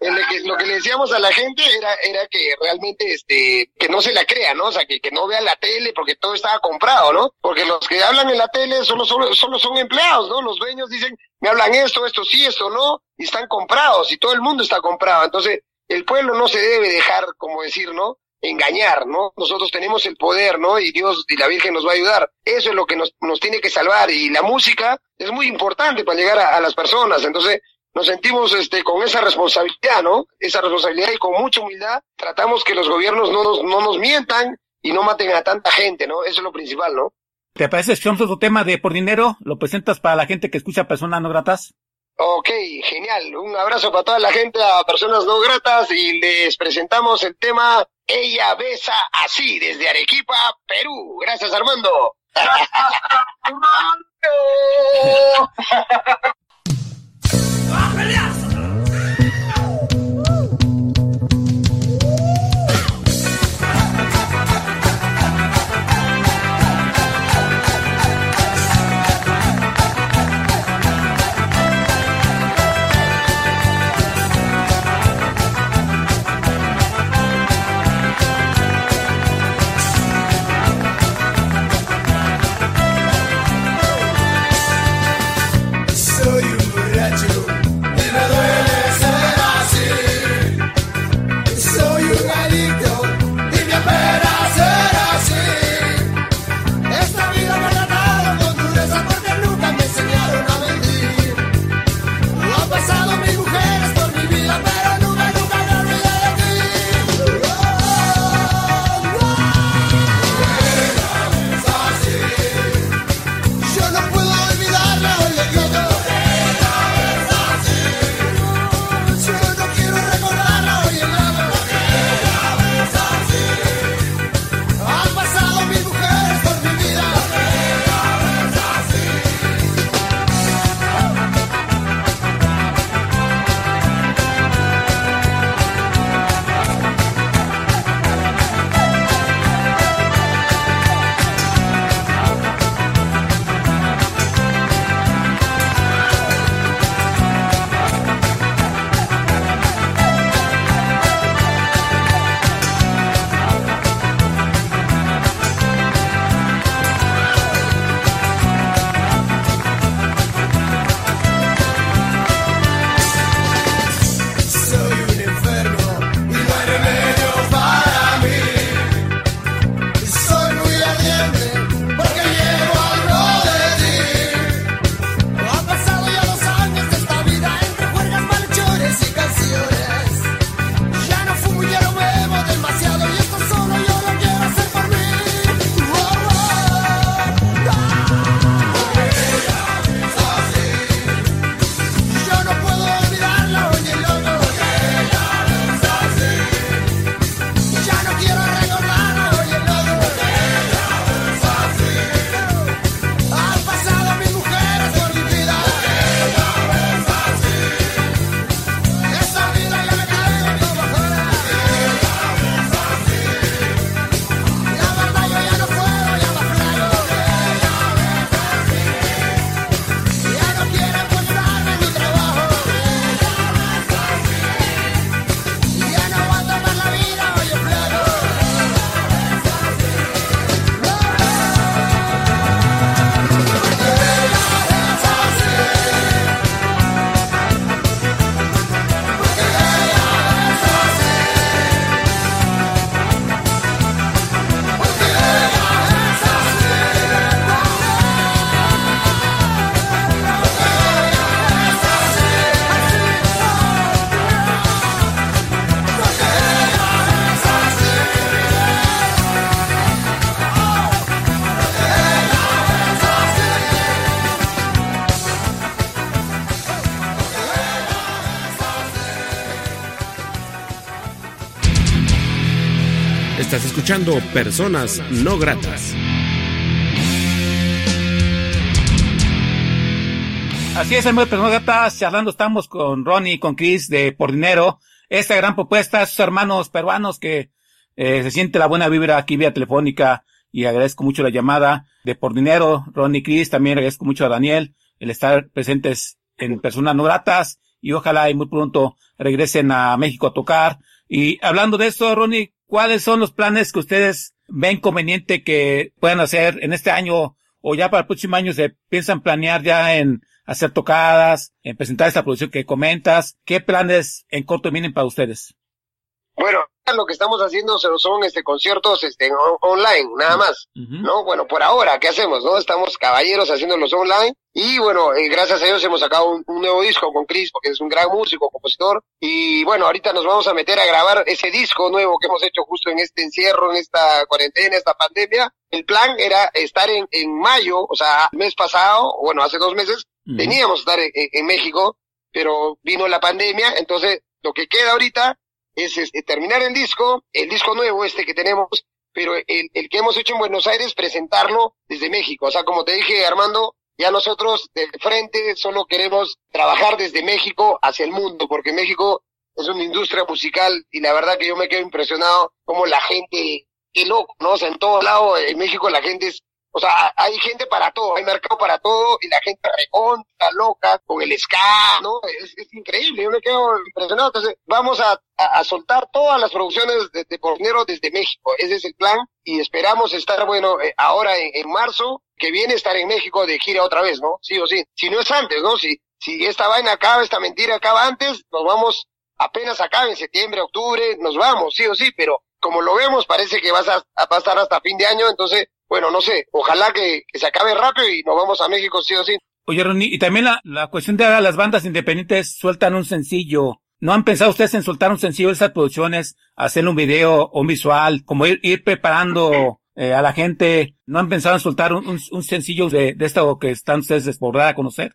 lo que, lo que le decíamos a la gente era, era que realmente, este, que no se la crea, ¿no? O sea, que, que no vea la tele porque todo estaba comprado, ¿no? Porque los que hablan en la tele solo, solo, solo son empleados, ¿no? Los dueños dicen, me hablan esto, esto sí, esto no, y están comprados, y todo el mundo está comprado. Entonces, el pueblo no se debe dejar, como decir, ¿no? Engañar, ¿no? Nosotros tenemos el poder, ¿no? Y Dios y la Virgen nos va a ayudar. Eso es lo que nos, nos tiene que salvar. Y la música es muy importante para llegar a, las personas. Entonces, nos sentimos este, con esa responsabilidad, ¿no? Esa responsabilidad y con mucha humildad tratamos que los gobiernos no nos, no nos mientan y no maten a tanta gente, ¿no? Eso es lo principal, ¿no? ¿Te parece si tu tema de por dinero? ¿Lo presentas para la gente que escucha personas no gratas? Ok, genial. Un abrazo para toda la gente, a personas no gratas y les presentamos el tema Ella besa así desde Arequipa, Perú. Gracias, Armando. Ella escuchando Personas No Gratas. Así es, amigos Personas Gratas. Charlando estamos con Ronnie y con Chris de Por Dinero. Esta gran propuesta, sus hermanos peruanos que eh, se siente la buena vibra aquí vía telefónica y agradezco mucho la llamada de Por Dinero, Ronnie Chris. También agradezco mucho a Daniel el estar presentes en Personas No Gratas y ojalá y muy pronto regresen a México a tocar. Y hablando de eso, Ronnie, ¿cuáles son los planes que ustedes ven conveniente que puedan hacer en este año o ya para el próximo año se piensan planear ya en hacer tocadas, en presentar esta producción que comentas? ¿Qué planes en corto vienen para ustedes? Bueno, lo que estamos haciendo son este conciertos este on- online, nada más. ¿no? Bueno, por ahora, ¿qué hacemos, no? Estamos caballeros haciéndolos online y bueno, eh, gracias a Dios hemos sacado un, un nuevo disco con Chris, porque es un gran músico, compositor y bueno, ahorita nos vamos a meter a grabar ese disco nuevo que hemos hecho justo en este encierro, en esta cuarentena, esta pandemia. El plan era estar en, en mayo, o sea, el mes pasado, bueno, hace dos meses, teníamos que estar en, en- en México, pero vino la pandemia, entonces lo que queda ahorita es, terminar el disco, el disco nuevo este que tenemos, pero el, el que hemos hecho en Buenos Aires, presentarlo desde México. O sea, como te dije, Armando, ya nosotros de frente solo queremos trabajar desde México hacia el mundo, porque México es una industria musical y la verdad que yo me quedo impresionado como la gente, qué loco, ¿no? O sea, en todos lados, en México la gente es o sea, hay gente para todo, hay mercado para todo y la gente recontra loca con el ska, ¿no? Es, es increíble, yo me quedo impresionado. Entonces, vamos a, a, soltar todas las producciones de, de por dinero desde México. Ese es el plan y esperamos estar, bueno, eh, ahora en, en marzo, que viene estar en México de gira otra vez, ¿no? Sí o sí. Si no es antes, ¿no? Si, si esta vaina acaba, esta mentira acaba antes, nos vamos apenas acaba en septiembre, octubre, nos vamos, sí o sí, pero como lo vemos, parece que vas a- va a estar hasta fin de año, entonces, bueno, no sé, ojalá que, que se acabe rápido y nos vamos a México, sí o sí. Oye, Ronnie, y también la, la cuestión de ahora las bandas independientes sueltan un sencillo. ¿No han pensado ustedes en soltar un sencillo de esas producciones, hacer un video o un visual, como ir, ir preparando eh, a la gente? ¿No han pensado en soltar un, un, un sencillo de, de esto que están ustedes por dar a conocer?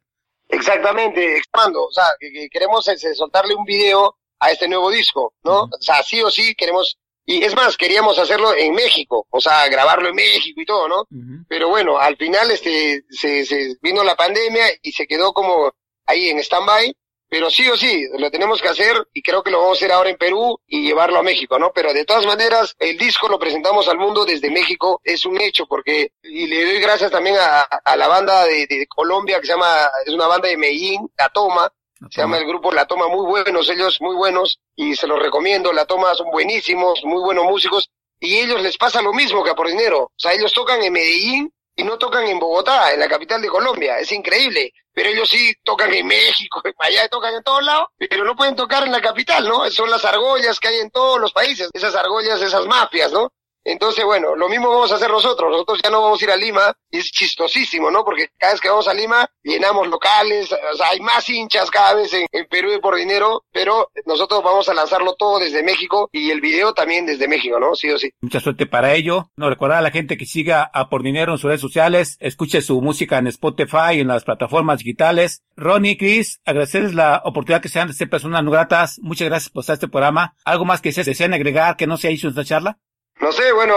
Exactamente, expando, o sea, que, que queremos soltarle un video a este nuevo disco, ¿no? O sea, sí o sí queremos, y es más, queríamos hacerlo en México, o sea, grabarlo en México y todo, ¿no? Pero bueno, al final este se, se vino la pandemia y se quedó como ahí en stand-by, pero sí o sí, lo tenemos que hacer y creo que lo vamos a hacer ahora en Perú y llevarlo a México, ¿no? Pero de todas maneras, el disco lo presentamos al mundo desde México, es un hecho, porque, y le doy gracias también a, a la banda de, de Colombia que se llama, es una banda de Medellín, La Toma, se llama el grupo La Toma, muy buenos, ellos muy buenos, y se los recomiendo, La Toma son buenísimos, muy buenos músicos, y ellos les pasa lo mismo que a Por Dinero, o sea, ellos tocan en Medellín y no tocan en Bogotá, en la capital de Colombia, es increíble, pero ellos sí tocan en México, en Miami, tocan en todos lados, pero no pueden tocar en la capital, ¿no? Son las argollas que hay en todos los países, esas argollas, esas mafias, ¿no? Entonces, bueno, lo mismo vamos a hacer nosotros. Nosotros ya no vamos a ir a Lima y es chistosísimo, ¿no? Porque cada vez que vamos a Lima llenamos locales, o sea, hay más hinchas cada vez en, Perú y por dinero, pero nosotros vamos a lanzarlo todo desde México y el video también desde México, ¿no? Sí o sí. Mucha suerte para ello. No recordar a la gente que siga a Por Dinero en sus redes sociales, escuche su música en Spotify y en las plataformas digitales. Ronnie, Chris, agradecerles la oportunidad que sean de ser personas no gratas. Muchas gracias por estar este programa. ¿Algo más que se desean agregar que no se ha hecho en esta charla? No sé, bueno,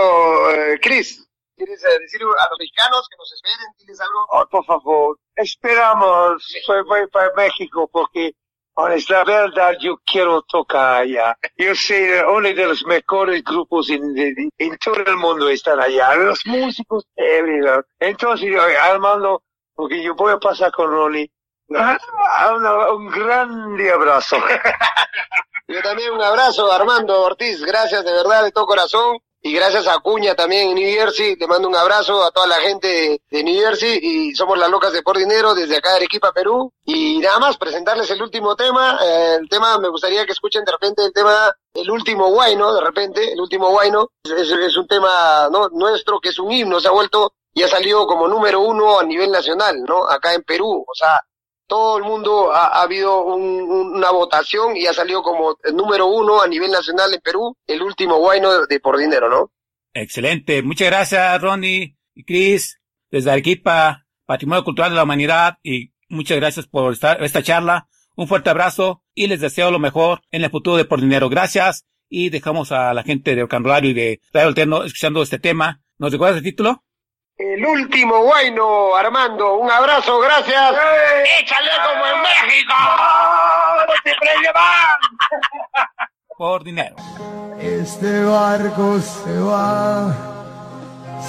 eh, Chris, ¿quieres eh, decir a los mexicanos que nos esperen? ¿Tienes algo? Oh, por favor, esperamos, voy, voy para México porque, la verdad, yo quiero tocar allá. Yo sé, uno de los mejores grupos en, en, en todo el mundo están allá, los músicos, everywhere. Entonces, Armando, porque yo voy a pasar con Ronnie, ah, una- un grande abrazo. Yo también un abrazo, Armando Ortiz, gracias de verdad, de todo corazón. Y gracias a Cuña también en New Jersey, te mando un abrazo a toda la gente de, New Jersey y somos las locas de por dinero desde acá de Arequipa, Perú. Y nada más, presentarles el último tema. Eh, el tema, me gustaría que escuchen de repente el tema, el último guayno, de repente, el último guayno. Es- es un tema ¿no? nuestro que es un himno, se ha vuelto y ha salido como número uno a nivel nacional, ¿no? Acá en Perú. O sea, todo el mundo ha, ha habido un- un- una votación y ha salido como el número uno a nivel nacional en Perú, el último guayno de por dinero, ¿no? Excelente. Muchas gracias, Ronnie y Chris, desde Arequipa, Patrimonio Cultural de la Humanidad, y muchas gracias por estar, esta charla. Un fuerte abrazo y les deseo lo mejor en el futuro de Por Dinero. Gracias y dejamos a la gente de Ocanrolario y de Radio Alterno escuchando este tema. ¿Nos recuerdas el título? El último guayno, Armando. Un abrazo, gracias. ¡Échale como en México! Por dinero. Este barco se va,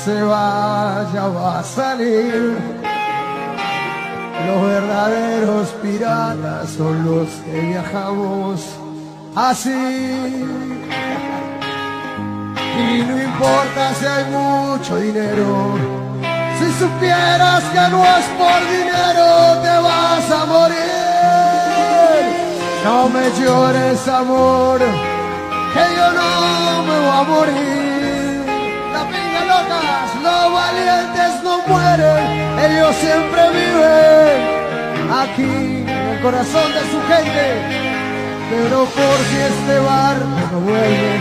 se va, ya va a salir. Los verdaderos piratas son los que viajamos así. Y no importa si hay mucho dinero, si supieras que no es por dinero te vas a morir. No me llores amor, que yo no me voy a morir. La pinga locas, los valientes no mueren, ellos siempre viven aquí en el corazón de su gente. Pero por si este barco no vuelve,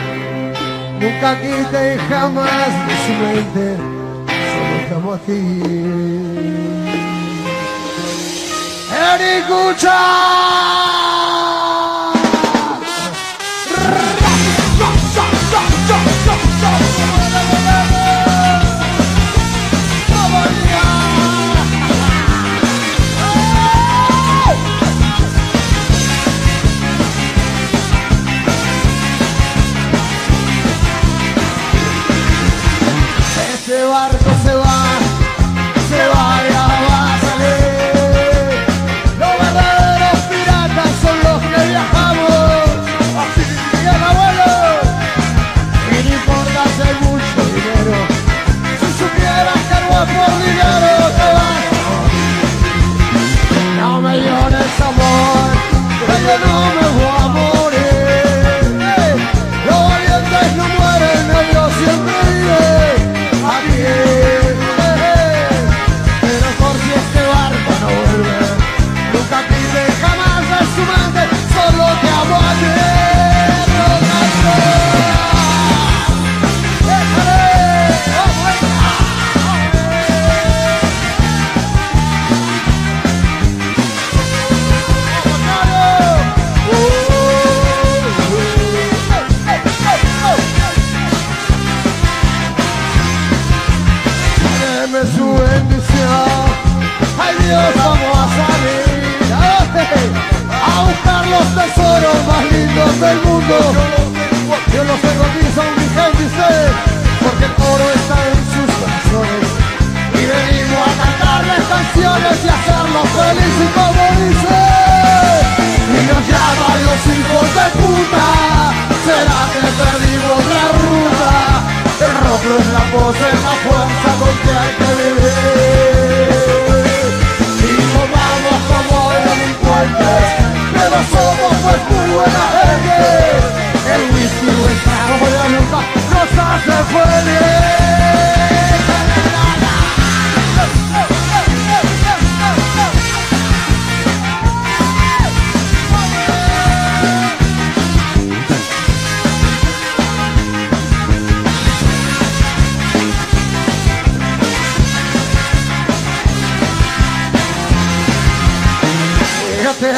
nunca quite jamás de su mente, solo estamos aquí. Este barco se va, se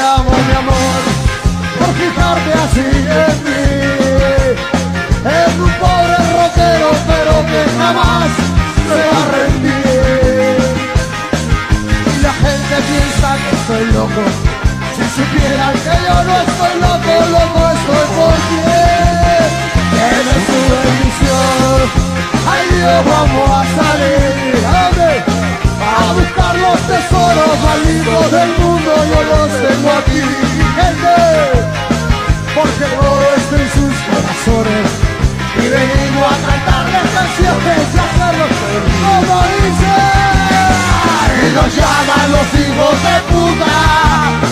amo, mi amor, por fijarte así en mí. Es un pobre rockero, pero que jamás se va a rendir. La gente piensa que estoy loco. Si supieran que yo no estoy loco, loco estoy por ti. Tiene su bendición. Ay Dios, vamos a salir. Los tesoros más lindos del mundo, yo los tengo aquí, gente, porque oro está en sus corazones y venimos a cantarles canciones y hacerlos como dice. Y nos llaman los hijos de puta,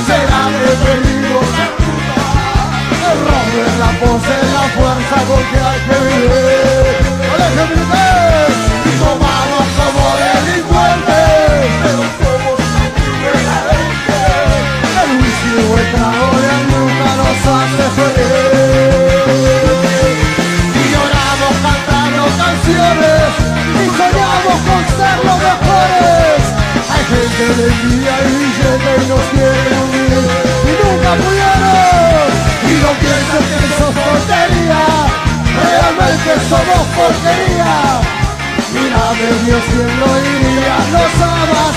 será que venimos de puta. Rock es la voz, la fuerza con que hay que vivir. ¡Colegio alegría y llega y nos quiere unir. Y nunca pudieron y no pienses que sos porquería. Realmente somos porquería. Mira de Dios quien lo diría nos amas